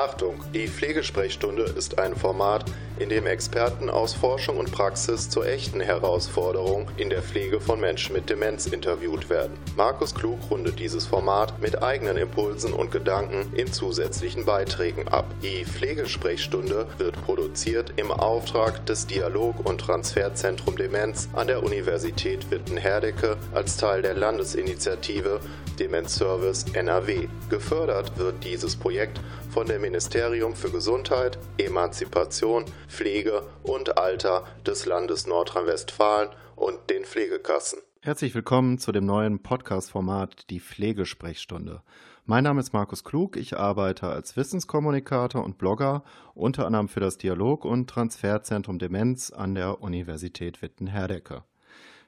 Achtung, die Pflegesprechstunde ist ein Format, in dem Experten aus Forschung und Praxis zu echten Herausforderungen in der Pflege von Menschen mit Demenz interviewt werden. Markus Klug rundet dieses Format mit eigenen Impulsen und Gedanken in zusätzlichen Beiträgen ab. Die Pflegesprechstunde wird produziert im Auftrag des Dialog- und Transferzentrum Demenz an der Universität Witten-Herdecke als Teil der Landesinitiative Demenzservice NRW. Gefördert wird dieses Projekt von dem Ministerium für Gesundheit, Emanzipation, Pflege und Alter des Landes Nordrhein-Westfalen und den Pflegekassen. Herzlich willkommen zu dem neuen Podcast-Format Die Pflegesprechstunde. Mein Name ist Markus Klug, ich arbeite als Wissenskommunikator und Blogger, unter anderem für das Dialog- und Transferzentrum Demenz an der Universität Witten-Herdecke.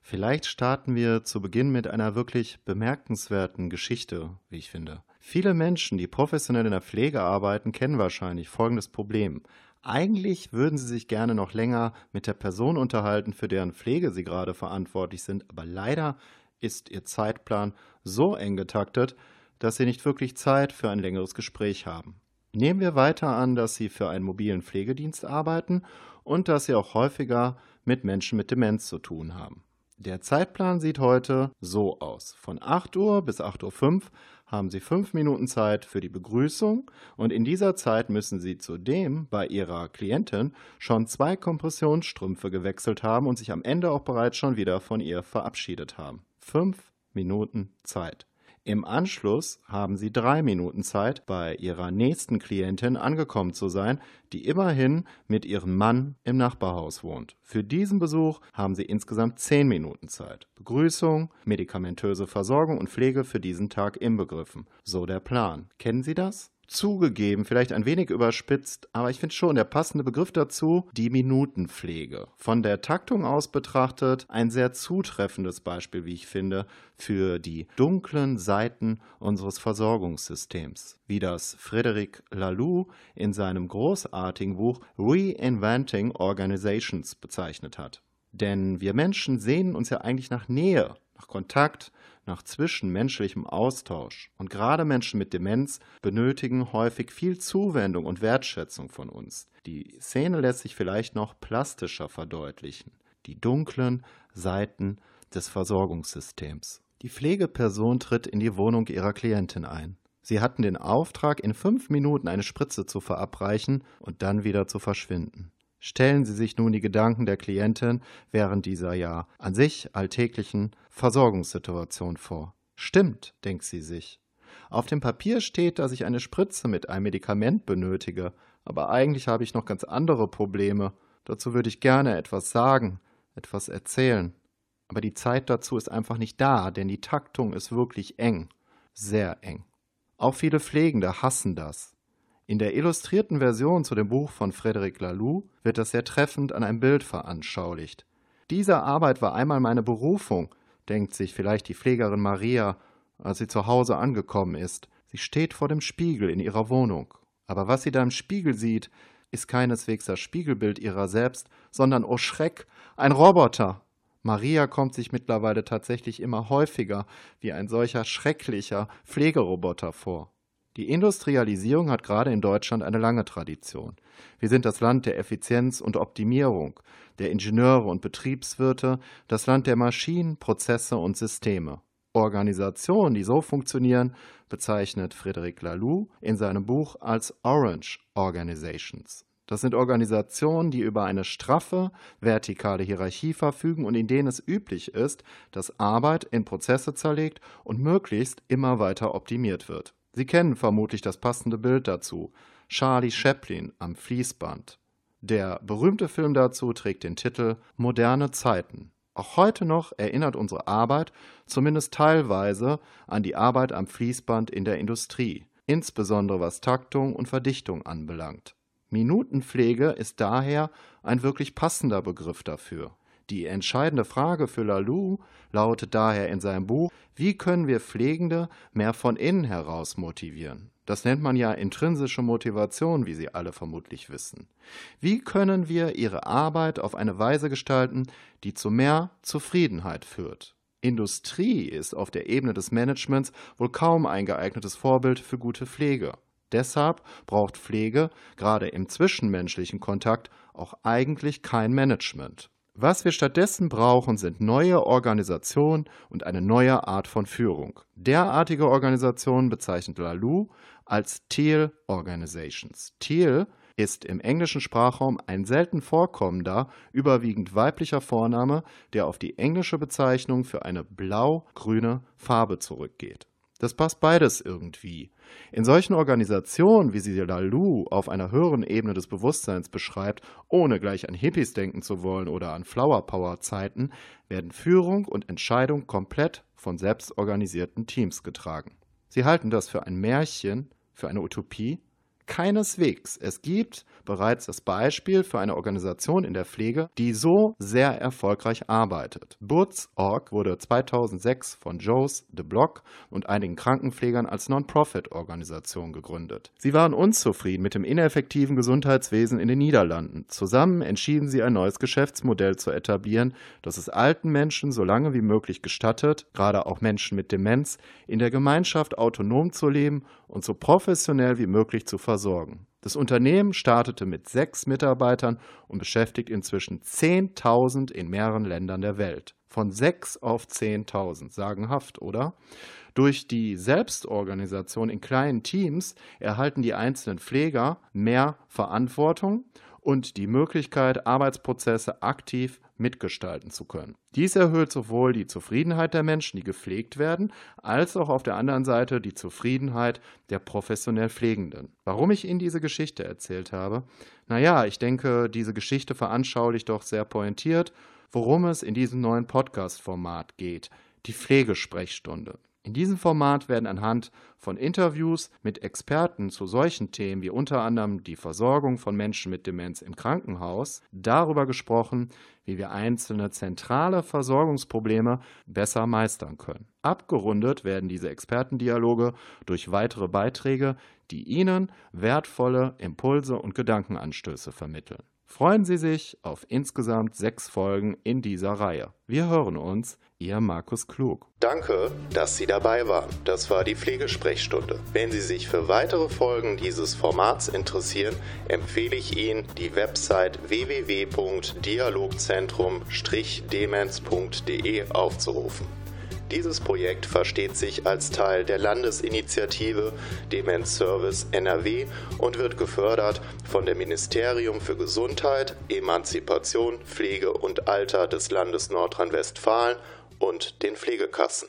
Vielleicht starten wir zu Beginn mit einer wirklich bemerkenswerten Geschichte, wie ich finde. Viele Menschen, die professionell in der Pflege arbeiten, kennen wahrscheinlich folgendes Problem. Eigentlich würden sie sich gerne noch länger mit der Person unterhalten, für deren Pflege sie gerade verantwortlich sind, aber leider ist ihr Zeitplan so eng getaktet, dass sie nicht wirklich Zeit für ein längeres Gespräch haben. Nehmen wir weiter an, dass sie für einen mobilen Pflegedienst arbeiten und dass sie auch häufiger mit Menschen mit Demenz zu tun haben. Der Zeitplan sieht heute so aus. Von 8 Uhr bis 8.05 Uhr haben Sie fünf Minuten Zeit für die Begrüßung und in dieser Zeit müssen Sie zudem bei Ihrer Klientin schon zwei Kompressionsstrümpfe gewechselt haben und sich am Ende auch bereits schon wieder von ihr verabschiedet haben. Fünf Minuten Zeit. Im Anschluss haben Sie drei Minuten Zeit, bei Ihrer nächsten Klientin angekommen zu sein, die immerhin mit ihrem Mann im Nachbarhaus wohnt. Für diesen Besuch haben Sie insgesamt zehn Minuten Zeit. Begrüßung, medikamentöse Versorgung und Pflege für diesen Tag inbegriffen. So der Plan. Kennen Sie das? Zugegeben, vielleicht ein wenig überspitzt, aber ich finde schon der passende Begriff dazu, die Minutenpflege. Von der Taktung aus betrachtet ein sehr zutreffendes Beispiel, wie ich finde, für die dunklen Seiten unseres Versorgungssystems, wie das Frederic Laloux in seinem großartigen Buch Reinventing Organizations bezeichnet hat. Denn wir Menschen sehnen uns ja eigentlich nach Nähe, nach Kontakt, nach zwischenmenschlichem Austausch. Und gerade Menschen mit Demenz benötigen häufig viel Zuwendung und Wertschätzung von uns. Die Szene lässt sich vielleicht noch plastischer verdeutlichen. Die dunklen Seiten des Versorgungssystems. Die Pflegeperson tritt in die Wohnung ihrer Klientin ein. Sie hatten den Auftrag, in fünf Minuten eine Spritze zu verabreichen und dann wieder zu verschwinden. Stellen Sie sich nun die Gedanken der Klientin während dieser ja an sich alltäglichen Versorgungssituation vor. Stimmt, denkt sie sich. Auf dem Papier steht, dass ich eine Spritze mit einem Medikament benötige, aber eigentlich habe ich noch ganz andere Probleme. Dazu würde ich gerne etwas sagen, etwas erzählen. Aber die Zeit dazu ist einfach nicht da, denn die Taktung ist wirklich eng, sehr eng. Auch viele Pflegende hassen das. In der illustrierten Version zu dem Buch von Frédéric Laloux wird das sehr treffend an einem Bild veranschaulicht. Diese Arbeit war einmal meine Berufung, denkt sich vielleicht die Pflegerin Maria, als sie zu Hause angekommen ist. Sie steht vor dem Spiegel in ihrer Wohnung. Aber was sie da im Spiegel sieht, ist keineswegs das Spiegelbild ihrer selbst, sondern, oh Schreck, ein Roboter. Maria kommt sich mittlerweile tatsächlich immer häufiger wie ein solcher schrecklicher Pflegeroboter vor. Die Industrialisierung hat gerade in Deutschland eine lange Tradition. Wir sind das Land der Effizienz und Optimierung, der Ingenieure und Betriebswirte, das Land der Maschinen, Prozesse und Systeme. Organisationen, die so funktionieren, bezeichnet Frédéric Laloux in seinem Buch als Orange Organizations. Das sind Organisationen, die über eine straffe, vertikale Hierarchie verfügen und in denen es üblich ist, dass Arbeit in Prozesse zerlegt und möglichst immer weiter optimiert wird. Sie kennen vermutlich das passende Bild dazu. Charlie Chaplin am Fließband. Der berühmte Film dazu trägt den Titel Moderne Zeiten. Auch heute noch erinnert unsere Arbeit zumindest teilweise an die Arbeit am Fließband in der Industrie, insbesondere was Taktung und Verdichtung anbelangt. Minutenpflege ist daher ein wirklich passender Begriff dafür. Die entscheidende Frage für Lalou lautet daher in seinem Buch, wie können wir Pflegende mehr von innen heraus motivieren? Das nennt man ja intrinsische Motivation, wie Sie alle vermutlich wissen. Wie können wir ihre Arbeit auf eine Weise gestalten, die zu mehr Zufriedenheit führt? Industrie ist auf der Ebene des Managements wohl kaum ein geeignetes Vorbild für gute Pflege. Deshalb braucht Pflege gerade im zwischenmenschlichen Kontakt auch eigentlich kein Management. Was wir stattdessen brauchen, sind neue Organisationen und eine neue Art von Führung. Derartige Organisationen bezeichnet Lalou als Teal Organizations. Teal ist im englischen Sprachraum ein selten vorkommender, überwiegend weiblicher Vorname, der auf die englische Bezeichnung für eine blau-grüne Farbe zurückgeht. Das passt beides irgendwie. In solchen Organisationen, wie sie Lalou auf einer höheren Ebene des Bewusstseins beschreibt, ohne gleich an Hippies denken zu wollen oder an Flower Power Zeiten, werden Führung und Entscheidung komplett von selbstorganisierten Teams getragen. Sie halten das für ein Märchen, für eine Utopie Keineswegs. Es gibt bereits das Beispiel für eine Organisation in der Pflege, die so sehr erfolgreich arbeitet. Boots.org wurde 2006 von Joes de Block und einigen Krankenpflegern als Non-Profit-Organisation gegründet. Sie waren unzufrieden mit dem ineffektiven Gesundheitswesen in den Niederlanden. Zusammen entschieden sie ein neues Geschäftsmodell zu etablieren, das es alten Menschen so lange wie möglich gestattet, gerade auch Menschen mit Demenz, in der Gemeinschaft autonom zu leben und so professionell wie möglich zu versorgen. Das Unternehmen startete mit sechs Mitarbeitern und beschäftigt inzwischen 10.000 in mehreren Ländern der Welt. Von sechs auf 10.000, sagenhaft, oder? Durch die Selbstorganisation in kleinen Teams erhalten die einzelnen Pfleger mehr Verantwortung und die Möglichkeit, Arbeitsprozesse aktiv mitgestalten zu können. Dies erhöht sowohl die Zufriedenheit der Menschen, die gepflegt werden, als auch auf der anderen Seite die Zufriedenheit der professionell Pflegenden. Warum ich Ihnen diese Geschichte erzählt habe? Naja, ich denke, diese Geschichte veranschaulicht doch sehr pointiert, worum es in diesem neuen Podcast-Format geht, die Pflegesprechstunde. In diesem Format werden anhand von Interviews mit Experten zu solchen Themen wie unter anderem die Versorgung von Menschen mit Demenz im Krankenhaus darüber gesprochen, wie wir einzelne zentrale Versorgungsprobleme besser meistern können. Abgerundet werden diese Expertendialoge durch weitere Beiträge, die Ihnen wertvolle Impulse und Gedankenanstöße vermitteln. Freuen Sie sich auf insgesamt sechs Folgen in dieser Reihe. Wir hören uns, Ihr Markus Klug. Danke, dass Sie dabei waren. Das war die Pflegesprechstunde. Wenn Sie sich für weitere Folgen dieses Formats interessieren, empfehle ich Ihnen die Website www.dialogzentrum-demenz.de aufzurufen. Dieses Projekt versteht sich als Teil der Landesinitiative Demenz Service NRW und wird gefördert von dem Ministerium für Gesundheit, Emanzipation, Pflege und Alter des Landes Nordrhein-Westfalen und den Pflegekassen.